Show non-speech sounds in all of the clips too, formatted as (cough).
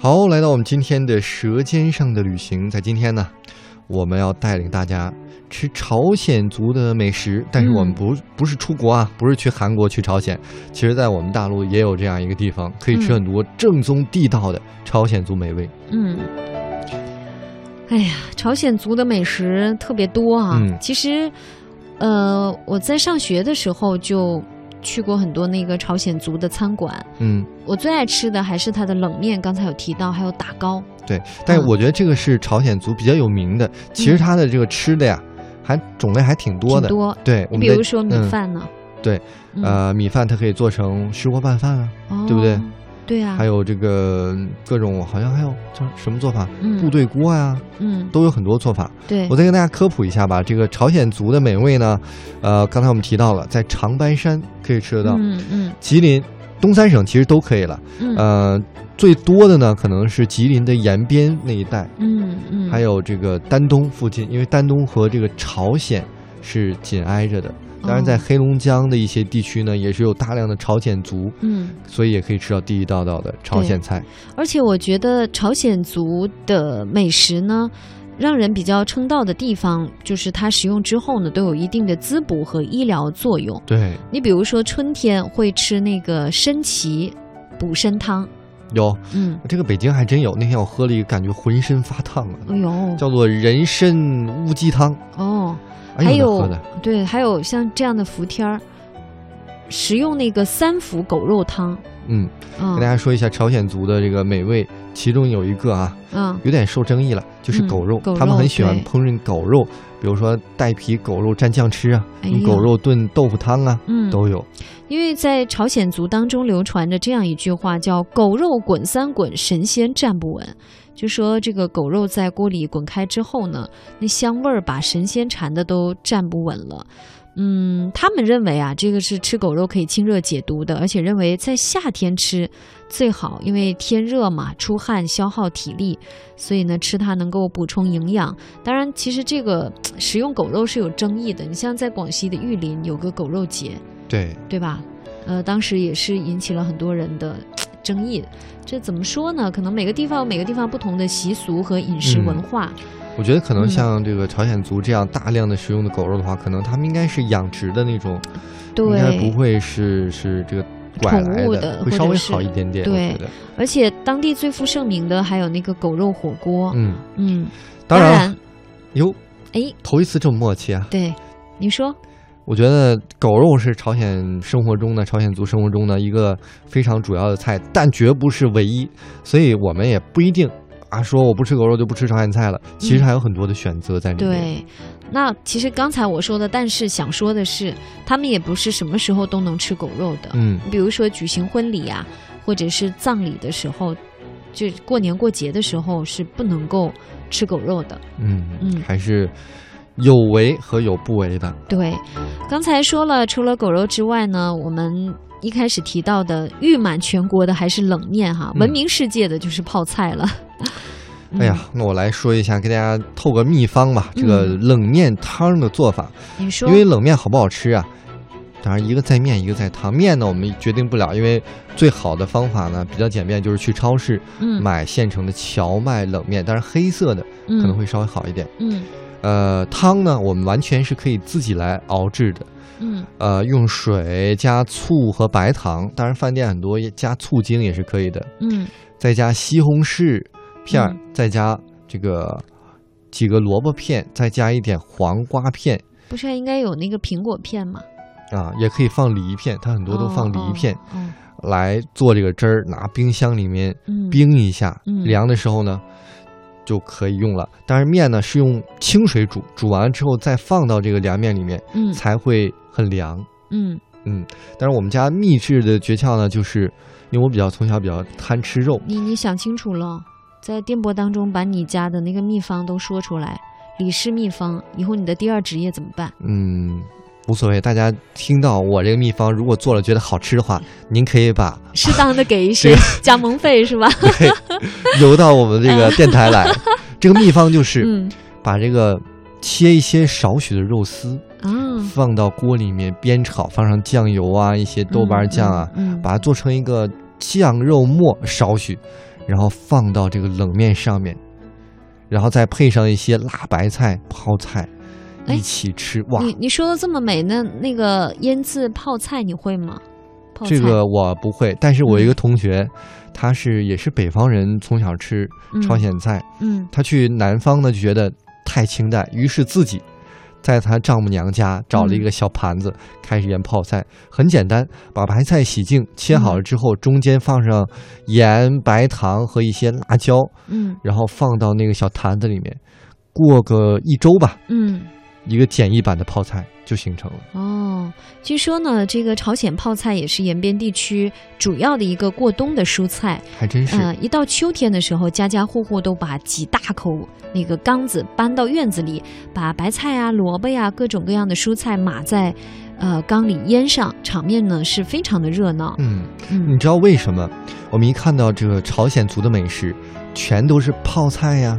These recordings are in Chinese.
好，来到我们今天的《舌尖上的旅行》，在今天呢，我们要带领大家吃朝鲜族的美食，但是我们不、不是出国啊，不是去韩国、去朝鲜，其实在我们大陆也有这样一个地方，可以吃很多正宗地道的朝鲜族美味。嗯，哎呀，朝鲜族的美食特别多啊。嗯。其实，呃，我在上学的时候就去过很多那个朝鲜族的餐馆，嗯，我最爱吃的还是它的冷面，刚才有提到，还有打糕。对，但是嗯我觉得这个是朝鲜族比较有名的，其实它的这个吃的呀，还种类还挺多的。挺多对，我们在你比如说米嗯饭呢？对，嗯呃，米饭它可以做成石锅拌饭啊，哦对不对？对啊，还有这个各种，好像还有叫什么做法？嗯部队锅呀、嗯，都有很多做法。对我，再跟大家科普一下吧。这个朝鲜族的美味呢，呃，刚才我们提到了，在长白山可以吃得到，嗯嗯吉林、东三省其实都可以了。嗯呃，最多的呢，可能是吉林的延边那一带，嗯嗯，还有这个丹东附近，因为丹东和这个朝鲜是紧挨着的。当然，在哦黑龙江的一些地区呢，也是有大量的朝鲜族，嗯。所以也可以吃到地地道道的朝鲜菜。而且我觉得朝鲜族的美食呢，让人比较称道的地方，就是它食用之后呢，都有一定的滋补和医疗作用。对，你比如说春天会吃那个参芪补参汤，有嗯，这个北京还真有。那天我喝了一个，感觉浑身发烫啊，哎呦，叫做人参乌鸡汤。哦，哎还有对，还有像这样的伏天儿，食用那个三伏狗肉汤，嗯，跟大嗯家说一下朝鲜族的这个美味，其中有一个啊，嗯。有点受争议了，就是嗯狗肉。狗肉他们很喜欢烹饪狗肉，比如说带皮狗肉蘸酱吃啊，哎用狗肉炖豆腐汤啊，嗯，都有。因为在朝鲜族当中流传着这样一句话，叫“狗肉滚三滚，神仙站不稳”，就说这个狗肉在锅里滚开之后呢，那香味儿把神仙馋的都站不稳了。嗯，他们认为啊，这个是吃狗肉可以清热解毒的，而且认为在夏天吃最好，因为天热嘛，出汗消耗体力，所以呢吃它能够补充营养。当然，其实这个食用狗肉是有争议的。你像在广西的玉林有个狗肉节，对，对吧？呃，当时也是引起了很多人的争议。这怎么说呢？可能每个地方有每个地方不同的习俗和饮食文化。我觉得可能嗯像这个朝鲜族这样大量的食用的狗肉的话，可能他们应该是养殖的那种，应该不，会是是这个拐来的会稍微好一点点。对而且当地最负盛名的还有那个狗肉火锅。嗯，嗯，当然，哟，哎，头一次这么默契啊！对，你说，我觉得狗肉是朝鲜生活中的朝鲜族生活中的一个非常主要的菜，但绝不是唯一，所以我们也不一定啊说我不吃狗肉就不吃朝鲜菜了。其实还有很多的选择在里面。嗯对，那其实刚才我说的，但是想说的是，他们也不是什么时候都能吃狗肉的。嗯，比如说举行婚礼啊，或者是葬礼的时候，就过年过节的时候是不能够吃狗肉的。嗯嗯还是有为和有不为的。对，刚才说了，除了狗肉之外呢，我们一开始提到的誉满全国的还是冷面哈，嗯闻名世界的就是泡菜了。(laughs) 哎呀，那我来说一下，给大家透个秘方吧。这个嗯冷面汤的做法，嗯，你说因，为冷面好不好吃啊？当然，一个在面，一个在汤。面呢，我们决定不了，因为最好的方法呢比较简便，就是去超市嗯，买现成的荞麦冷面，当然黑色的可能会稍微好一点。嗯呃，汤呢，我们完全是可以自己来熬制的。嗯。呃，用水加醋和白糖，当然饭店很多也加醋精也是可以的。嗯。再加西红柿片儿，嗯。再加这个几个萝卜片，再加一点黄瓜片。不是应该有那个苹果片吗？啊，也可以放梨片，它很多都放梨片、哦哦哦。来做这个汁儿，拿冰箱里面嗯，冰一下，嗯。凉的时候呢就可以用了。但是面呢是用清水煮，煮完之后再放到这个凉面里面，嗯才会很凉。嗯嗯，但是我们家秘制的诀窍呢，就是因为我比较从小比较贪吃肉，你你想清楚了，在电波当中把你家的那个秘方都说出来，李氏秘方，以后你的第二职业怎么办？嗯，无所谓。大家听到我这个秘方，如果做了觉得好吃的话，您可以把适当的给一些 (laughs) 加盟费是吧？对邮到我们这个电台来。(laughs) 这个秘方就是嗯把这个切一些少许的肉丝，啊，放到锅里面煸炒，放上酱油啊，一些豆瓣酱啊，嗯，嗯把它做成一个酱肉末少许，然后放到这个冷面上面，然后再配上一些辣白菜、泡菜，哎一起吃。哇，你你说的这么美，那那个腌制泡菜你会吗？这个我不会，但是我一个同学，他是也是北方人，从小吃朝鲜菜，嗯他去南方呢就觉得太清淡，于是自己在他丈母娘家找了一个小盘子，开始腌泡菜。很简单，把白菜洗净，切好了之后，中间放上盐、白糖和一些辣椒，嗯然后放到那个小坛子里面，过个一周吧，嗯一个简易版的泡菜就形成了。哦，据说呢，这个朝鲜泡菜也是延边地区主要的一个过冬的蔬菜。还真是，嗯、一到秋天的时候，家家户户都把几大口那个缸子搬到院子里，把白菜啊、萝卜呀、各种各样的蔬菜码在呃缸里腌上，场面呢是非常的热闹。嗯。嗯你知道为什么我们一看到这个朝鲜族的美食，全都是泡菜呀、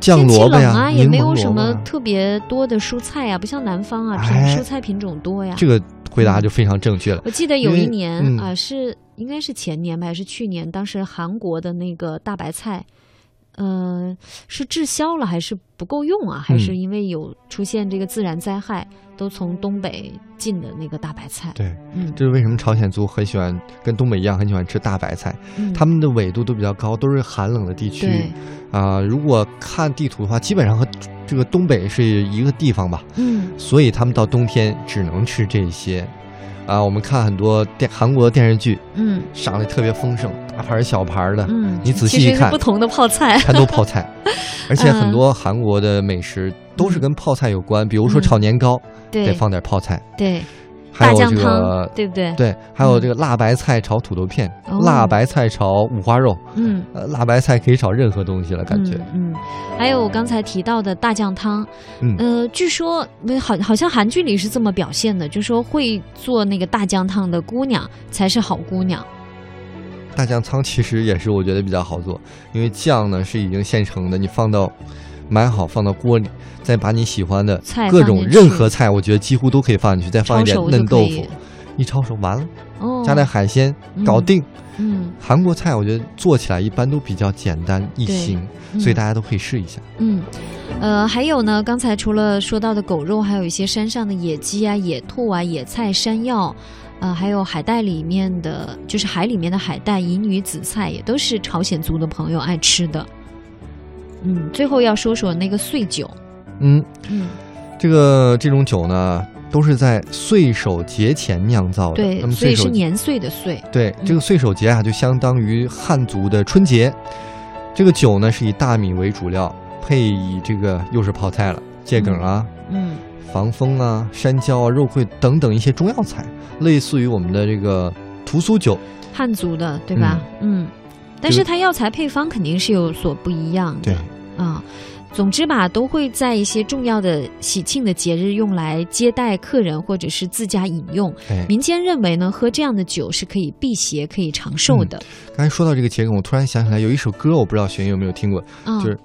酱天气萝卜呀、冷啊，也没有什么特别多的蔬菜呀、不像南方啊，品哎蔬菜品种多呀。这个回答就非常正确了。我记得有一年嗯啊、是应该是前年吧，还是去年？当时韩国的那个大白菜，呃，是滞销了还是不够用啊？还是嗯。因为有出现这个自然灾害，都从东北进的那个大白菜？对，嗯，这是为什么朝鲜族很喜欢跟东北一样很喜欢吃大白菜，嗯。他们的纬度都比较高，都是寒冷的地区。对，啊、如果看地图的话，基本上和这个东北是一个地方吧，嗯。所以他们到冬天只能吃这些。啊，我们看很多电韩国的电视剧，嗯上的特别丰盛，大盘儿小盘儿的，嗯，你仔细一看实不同的泡菜。全都泡菜，(laughs) 而且很嗯多韩国的美食都是跟泡菜有关，比如说嗯炒年糕对得放点泡菜，对，还有这大酱汤个，对不对？对，还有这个辣白菜炒土豆片，哦辣白菜炒五花肉，嗯。呃，辣白菜可以炒任何东西了，感觉，嗯，嗯，还有我刚才提到的大酱汤，嗯呃，据说呃好好像韩剧里是这么表现的，就说会做那个大酱汤的姑娘才是好姑娘。大酱汤其实也是我觉得比较好做，因为酱呢是已经现成的，你放到买好放到锅里，再把你喜欢的各种菜放进去任何菜，我觉得几乎都可以放进去，再放一点嫩豆腐，一抄手完了，哦，加点海鲜，搞定。嗯韩国菜我觉得做起来一般都比较简单易行，嗯所以大家都可以试一下。嗯，呃，还有呢，刚才除了说到的狗肉，还有一些山上的野鸡啊、野兔啊、野菜、山药。呃，还有海带里面的，就是海里面的海带、银鱼、紫菜，也都是朝鲜族的朋友爱吃的。嗯，最后要说说那个岁酒。嗯，嗯，这个这种酒呢，都是在岁首节前酿造的。对那，么所以岁是年岁的岁。对嗯这个岁首节啊，就相当于汉族的春节。这个酒呢是以大米为主料，配以这个又是泡菜了，桔梗啊、嗯防风啊、山椒啊、肉桂等等一些中药材，类似于我们的这个屠苏酒。汉族的，对吧？嗯，但是它药材配方肯定是有所不一样的。对，啊。总之吧，都会在一些重要的喜庆的节日用来接待客人或者是自家饮用。哎，民间认为呢，喝这样的酒是可以辟邪、可以长寿的。刚才说到这个桔梗，我突然想起来有一首歌，我不知道玄宇有没有听过，啊，就是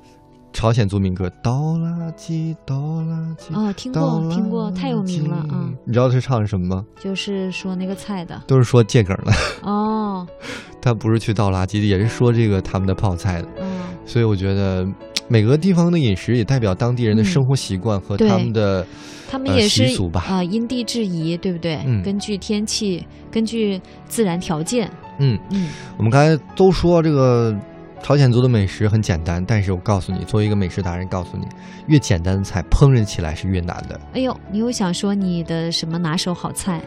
朝鲜族民歌《倒垃圾倒垃圾》。哦，听过听过，太有名了啊！你知道他唱的什么吗？就是说那个菜的都是说桔梗的，哦，(laughs) 他不是去倒垃圾的，也是说这个他们的泡菜的。嗯，所以我觉得每个地方的饮食也代表当地人的嗯生活习惯和他们的、呃他们也是习俗吧啊、因地制宜，对不对？嗯根据天气，根据自然条件，嗯。嗯我们刚才都说这个朝鲜族的美食很简单，但是我告诉你，作为一个美食达人，告诉你，越简单的菜烹饪起来是越难的。哎呦，你又想说你的什么拿手好菜？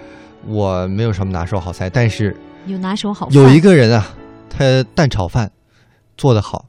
我没有什么拿手好菜，但是有拿手好饭？有一个人啊，他蛋炒饭做得好，